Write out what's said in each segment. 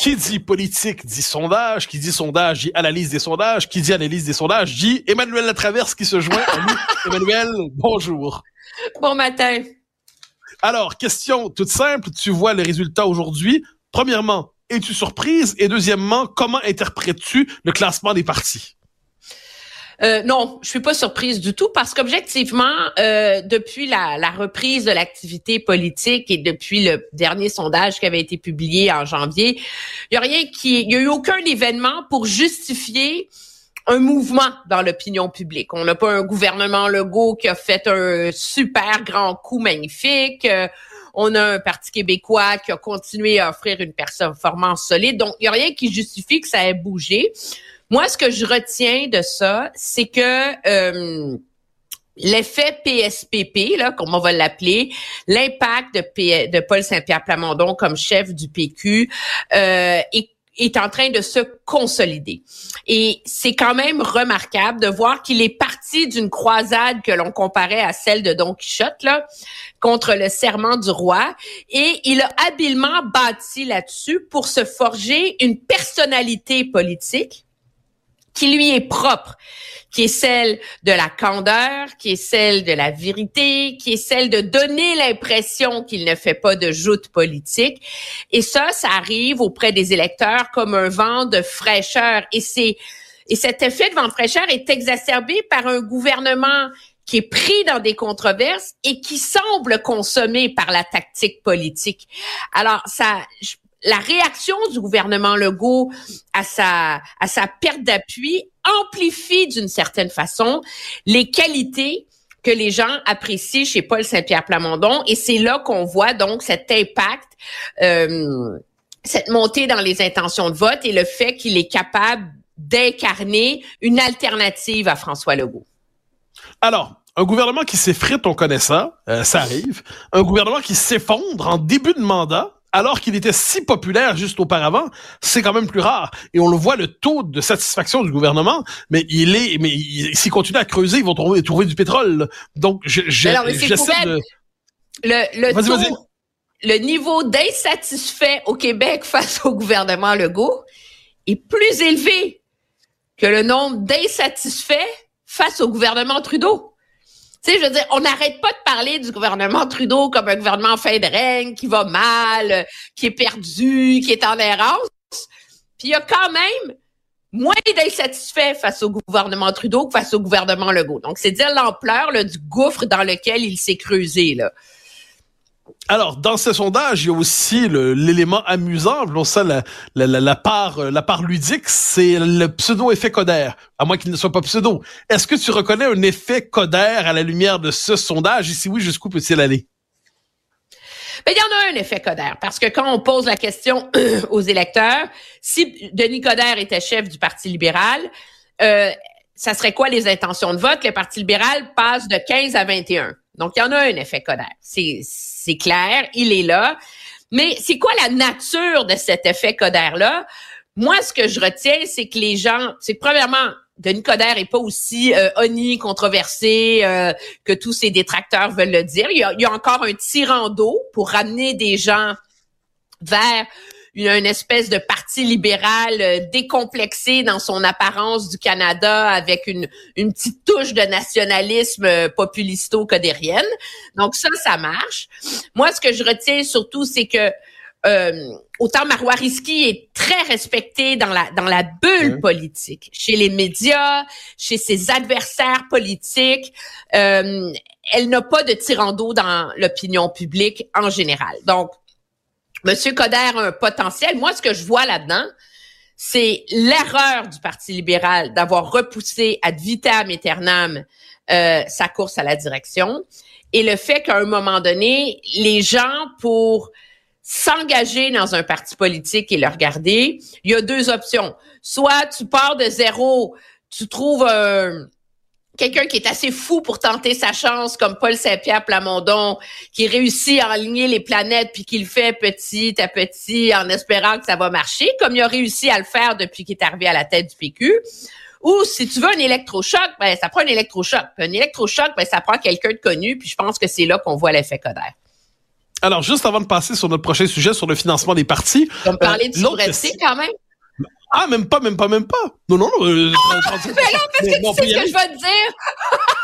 Qui dit politique dit sondage, qui dit sondage dit analyse des sondages, qui dit analyse des sondages dit Emmanuel Latraverse qui se joint à nous. Emmanuel, bonjour. Bon matin. Alors, question toute simple, tu vois les résultats aujourd'hui. Premièrement, es-tu surprise? Et deuxièmement, comment interprètes-tu le classement des partis? Euh, non, je suis pas surprise du tout parce qu'objectivement, euh, depuis la, reprise de l'activité politique et depuis le dernier sondage qui avait été publié en janvier, il y a rien qui, y a eu aucun événement pour justifier un mouvement dans l'opinion publique. On n'a pas un gouvernement Legault qui a fait un super grand coup magnifique. Euh, on a un Parti québécois qui a continué à offrir une performance solide. Donc, il n'y a rien qui justifie que ça ait bougé. Moi, ce que je retiens de ça, c'est que euh, l'effet PSPP, là, comme on va l'appeler, l'impact de, Paul Saint-Pierre Plamondon comme chef du PQ euh, est est en train de se consolider. Et c'est quand même remarquable de voir qu'il est parti d'une croisade que l'on comparait à celle de Don Quichotte, là, contre le serment du roi. Et il a habilement bâti là-dessus pour se forger une personnalité politique qui lui est propre, qui est celle de la candeur, qui est celle de la vérité, qui est celle de donner l'impression qu'il ne fait pas de joute politique. Et ça, ça arrive auprès des électeurs comme un vent de fraîcheur. Et c'est et cet effet de vent de fraîcheur est exacerbé par un gouvernement qui est pris dans des controverses et qui semble consommer par la tactique politique. Alors, ça, la réaction du gouvernement Legault à sa, à sa perte d'appui amplifie d'une certaine façon les qualités que les gens apprécient chez Paul Saint-Pierre Plamondon et c'est là qu'on voit donc cet impact euh, cette montée dans les intentions de vote et le fait qu'il est capable d'incarner une alternative à François Legault. Alors, un gouvernement qui s'effrite, on connaît ça, euh, ça arrive. Un gouvernement qui s'effondre en début de mandat, alors qu'il était si populaire juste auparavant, c'est quand même plus rare. Et on le voit, le taux de satisfaction du gouvernement, mais il est, mais s'ils continuent à creuser, ils vont trouver, trouver du pétrole. Donc, je, j'essaie de... Le, le, taux, le niveau d'insatisfait au Québec face au gouvernement Legault est plus élevé que le nombre d'insatisfaits face au gouvernement Trudeau. Tu sais, je veux dire, on n'arrête pas de parler du gouvernement Trudeau comme un gouvernement fin de règne qui va mal, qui est perdu, qui est en errance. Puis il y a quand même moins d'insatisfaits face au gouvernement Trudeau que face au gouvernement Legault. Donc, c'est dire l'ampleur du gouffre dans lequel il s'est creusé. Là. Alors, dans ce sondage, il y a aussi l'élément amusant, euh, la part ludique, c'est le pseudo-effet Coder, à moins qu'il ne soit pas pseudo. Est-ce que tu reconnais un effet Coder à la lumière de ce sondage? Et si oui, jusqu'où peut-il aller? Ben, il y en a un effet Coder, parce que quand on pose la question aux électeurs, si Denis Coder était chef du Parti libéral, euh, ça serait quoi les intentions de vote? Le Parti libéral passe de 15 à 21. Donc, il y en a un effet Coder. C'est c'est clair, il est là. Mais c'est quoi la nature de cet effet Coder-là? Moi, ce que je retiens, c'est que les gens, c'est premièrement, Denis Coderre est pas aussi euh, controversé euh, que tous ses détracteurs veulent le dire. Il y a, il y a encore un tirant d'eau pour ramener des gens vers une espèce de parti libéral euh, décomplexé dans son apparence du Canada avec une, une petite touche de nationalisme euh, populisto-codérienne. Donc ça, ça marche. Moi, ce que je retiens surtout, c'est que euh, autant Marois Risky est très respecté dans la dans la bulle politique, chez les médias, chez ses adversaires politiques. Euh, elle n'a pas de tirant d'eau dans l'opinion publique en général. Donc, Monsieur Coder a un potentiel. Moi, ce que je vois là-dedans, c'est l'erreur du Parti libéral d'avoir repoussé ad vitam aeternam euh, sa course à la direction et le fait qu'à un moment donné, les gens, pour s'engager dans un parti politique et le regarder, il y a deux options. Soit tu pars de zéro, tu trouves un quelqu'un qui est assez fou pour tenter sa chance, comme Paul Saint-Pierre Plamondon, qui réussit à aligner les planètes puis qui le fait petit à petit en espérant que ça va marcher, comme il a réussi à le faire depuis qu'il est arrivé à la tête du PQ. Ou si tu veux un électrochoc, ben ça prend un électrochoc. un électrochoc, ben ça prend quelqu'un de connu. Puis je pense que c'est là qu'on voit l'effet Coder. Alors, juste avant de passer sur notre prochain sujet sur le financement des partis. Tu me parler de euh, souveraineté quand même? Ah, même pas, même pas, même pas. Non, non, non. Euh, ah, mais non, parce que tu sais ce que je vais te dire.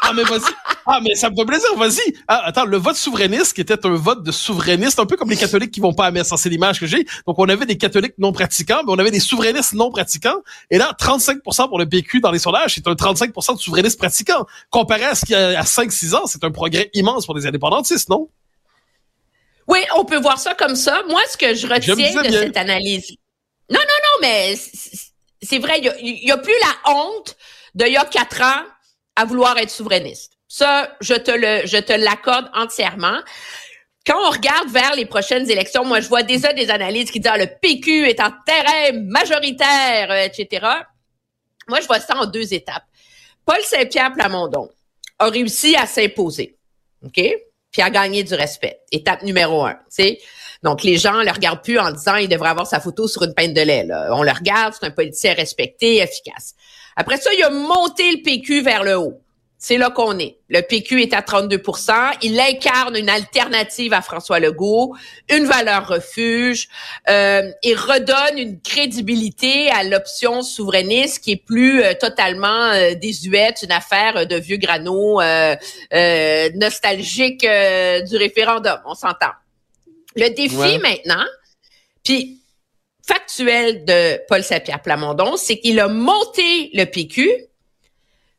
ah, mais vas-y. Ah, mais ça me fait plaisir, vas-y. Ah, attends, le vote souverainiste, qui était un vote de souverainiste, un peu comme les catholiques qui vont pas à messe, c'est l'image que j'ai. Donc, on avait des catholiques non pratiquants, mais on avait des souverainistes non pratiquants. Et là, 35% pour le PQ dans les sondages, c'est un 35% de souverainistes pratiquants. Comparé à ce qu'il y a à 5-6 ans, c'est un progrès immense pour les indépendantistes, non? Oui, on peut voir ça comme ça. Moi, ce que je retiens de cette analyse, non, non, non, mais c'est vrai, il y, a, plus la honte d'il y a quatre ans à vouloir être souverainiste. Ça, je te l'accorde entièrement. Quand on regarde vers les prochaines élections, moi, je vois déjà des analyses qui disent ah, le PQ est en terrain majoritaire, euh, etc. Moi, je vois ça en deux étapes. Paul Saint-Pierre Plamondon a réussi à s'imposer, ok, puis à gagner du respect. Étape numéro un, tu. Donc, les gens le regardent plus en disant il devrait avoir sa photo sur une peine de lait. On le regarde, c'est un politicien respecté, efficace. Après ça, il a monté le PQ vers le haut. C'est là qu'on est. Le PQ est à 32% Il incarne une alternative à François Legault, une valeur refuge, euh, et redonne une crédibilité à l'option souverainiste qui est plus euh, totalement euh, désuète, une affaire de vieux grano euh, nostalgique du référendum. On s'entend. Le défi maintenant, puis factuel de Paul Saint-Pierre Plamondon, c'est qu'il a monté le PQ.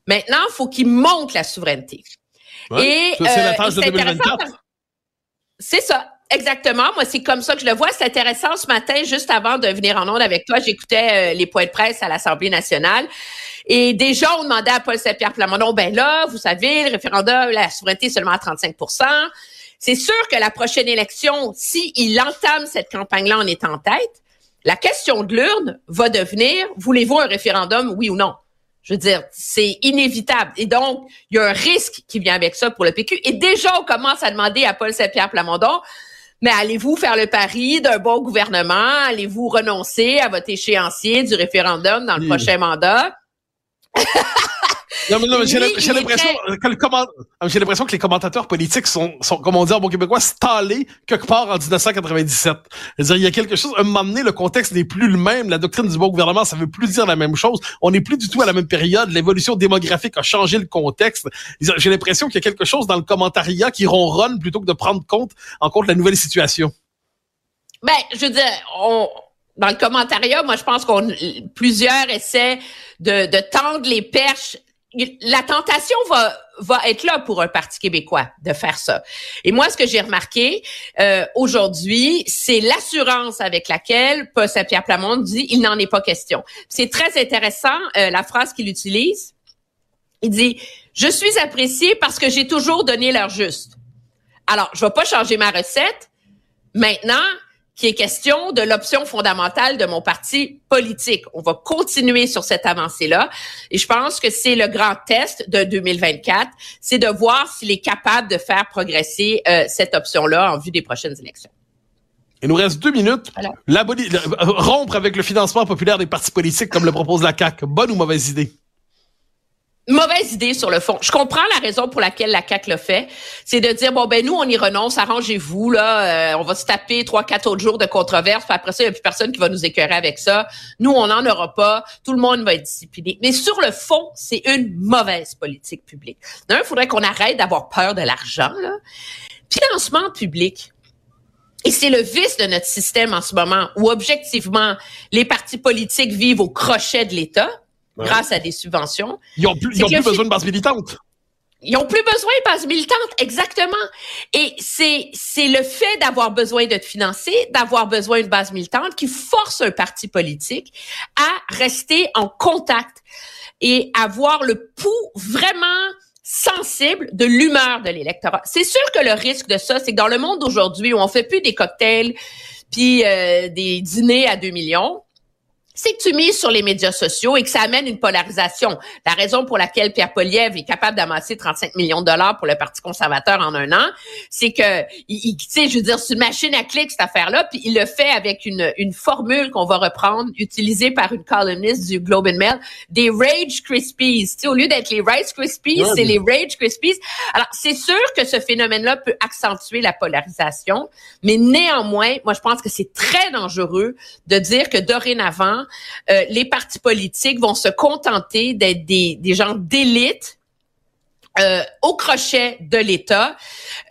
Maintenant, il faut qu'il monte la souveraineté. et c'est la tâche de 2024. C'est ça. Exactement. Moi, c'est comme ça que je le vois. C'est intéressant. Ce matin, juste avant de venir en onde avec toi, j'écoutais euh, les points de presse à l'Assemblée nationale. Et des gens ont demandé à Paul Saint-Pierre Plamondon, ben là, vous savez, le référendum, la souveraineté seulement à 35 c'est sûr que la prochaine élection, s'il il entame cette campagne-là en étant en tête, la question de l'urne va devenir, voulez-vous un référendum, oui ou non? Je veux dire, c'est inévitable. Et donc, il y a un risque qui vient avec ça pour le PQ. Et déjà, on commence à demander à Paul Saint-Pierre Plamondon, mais allez-vous faire le pari d'un bon gouvernement? Allez-vous renoncer à votre échéancier du référendum dans le prochain mandat? Non, mais, non, j'ai l'impression que le ah, que les commentateurs politiques sont, sont, comme on dit en bon québécois, stallés quelque part en 1997. C'est-à-dire, il y a quelque chose, un moment donné, le contexte n'est plus le même, la doctrine du bon gouvernement, ça veut plus dire la même chose. On n'est plus du tout à la même période, l'évolution démographique a changé le contexte. J'ai l'impression qu'il y a quelque chose dans le commentariat qui ronronne plutôt que de prendre compte, en compte la nouvelle situation. Ben, je veux dire, on, dans le commentariat, moi, je pense qu'on plusieurs essaient de, de tendre les perches la tentation va va être là pour un parti québécois de faire ça. Et moi, ce que j'ai remarqué euh, aujourd'hui, c'est l'assurance avec laquelle Paul Saint-Pierre Plamondon dit il n'en est pas question. C'est très intéressant euh, la phrase qu'il utilise. Il dit je suis apprécié parce que j'ai toujours donné l'heure juste. Alors, je vais pas changer ma recette. Maintenant, qui est question de l'option fondamentale de mon parti politique. On va continuer sur cette avancée-là. Et je pense que c'est le grand test de 2024, c'est de voir s'il est capable de faire progresser euh, cette option-là en vue des prochaines élections. Il nous reste deux minutes. La, rompre avec le financement populaire des partis politiques comme le propose la CAQ, bonne ou mauvaise idée? Mauvaise idée sur le fond. Je comprends la raison pour laquelle la CAC le fait, c'est de dire bon ben nous on y renonce, arrangez-vous là, euh, on va se taper trois quatre autres jours de controverse, puis après ça il y a plus personne qui va nous écœurer avec ça. Nous on n'en aura pas, tout le monde va être discipliné. Mais sur le fond, c'est une mauvaise politique publique. D'un, il faudrait qu'on arrête d'avoir peur de l'argent là. Financement public. Et c'est le vice de notre système en ce moment, où objectivement, les partis politiques vivent au crochet de l'État grâce à des subventions. Ils ont plus, ils ont plus besoin de base militante. Ils ont plus besoin de base militante, exactement. Et c'est c'est le fait d'avoir besoin de te financer, d'avoir besoin de base militante qui force un parti politique à rester en contact et avoir le pouls vraiment sensible de l'humeur de l'électorat. C'est sûr que le risque de ça, c'est que dans le monde d'aujourd'hui où on fait plus des cocktails puis euh, des dîners à 2 millions, c'est que tu mises sur les médias sociaux et que ça amène une polarisation. La raison pour laquelle Pierre Poliev est capable d'amasser 35 millions de dollars pour le Parti conservateur en un an, c'est que, il, tu sais, je veux dire, c'est une machine à clics, cette affaire-là, puis il le fait avec une, une formule qu'on va reprendre, utilisée par une columniste du Globe and Mail, des Rage Krispies. Tu sais, au lieu d'être les Rice Krispies, c'est les Rage Krispies. Alors, c'est sûr que ce phénomène-là peut accentuer la polarisation, mais néanmoins, moi, je pense que c'est très dangereux de dire que dorénavant, les partis politiques vont se contenter d'être des, des gens d'élite euh, au crochet de l'État,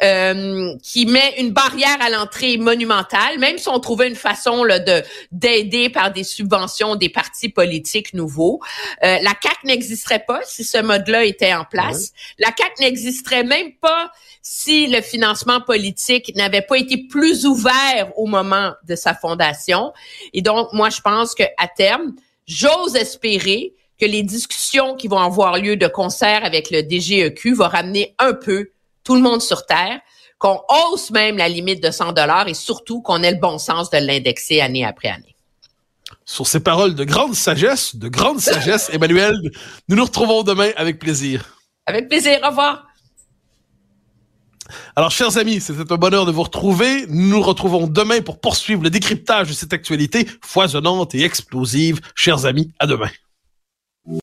euh, qui met une barrière à l'entrée monumentale, même si on trouvait une façon là, de d'aider par des subventions des partis politiques nouveaux. Euh, la CAC n'existerait pas si ce mode-là était en place. La CAC n'existerait même pas si le financement politique n'avait pas été plus ouvert au moment de sa fondation. Et donc, moi, je pense que à terme, j'ose espérer que les discussions qui vont avoir lieu de concert avec le DGEQ vont ramener un peu tout le monde sur Terre, qu'on hausse même la limite de 100 dollars et surtout qu'on ait le bon sens de l'indexer année après année. Sur ces paroles de grande sagesse, de grande sagesse, Emmanuel, nous nous retrouvons demain avec plaisir. Avec plaisir. Au revoir. Alors, chers amis, c'était un bonheur de vous retrouver. Nous nous retrouvons demain pour poursuivre le décryptage de cette actualité foisonnante et explosive. Chers amis, à demain.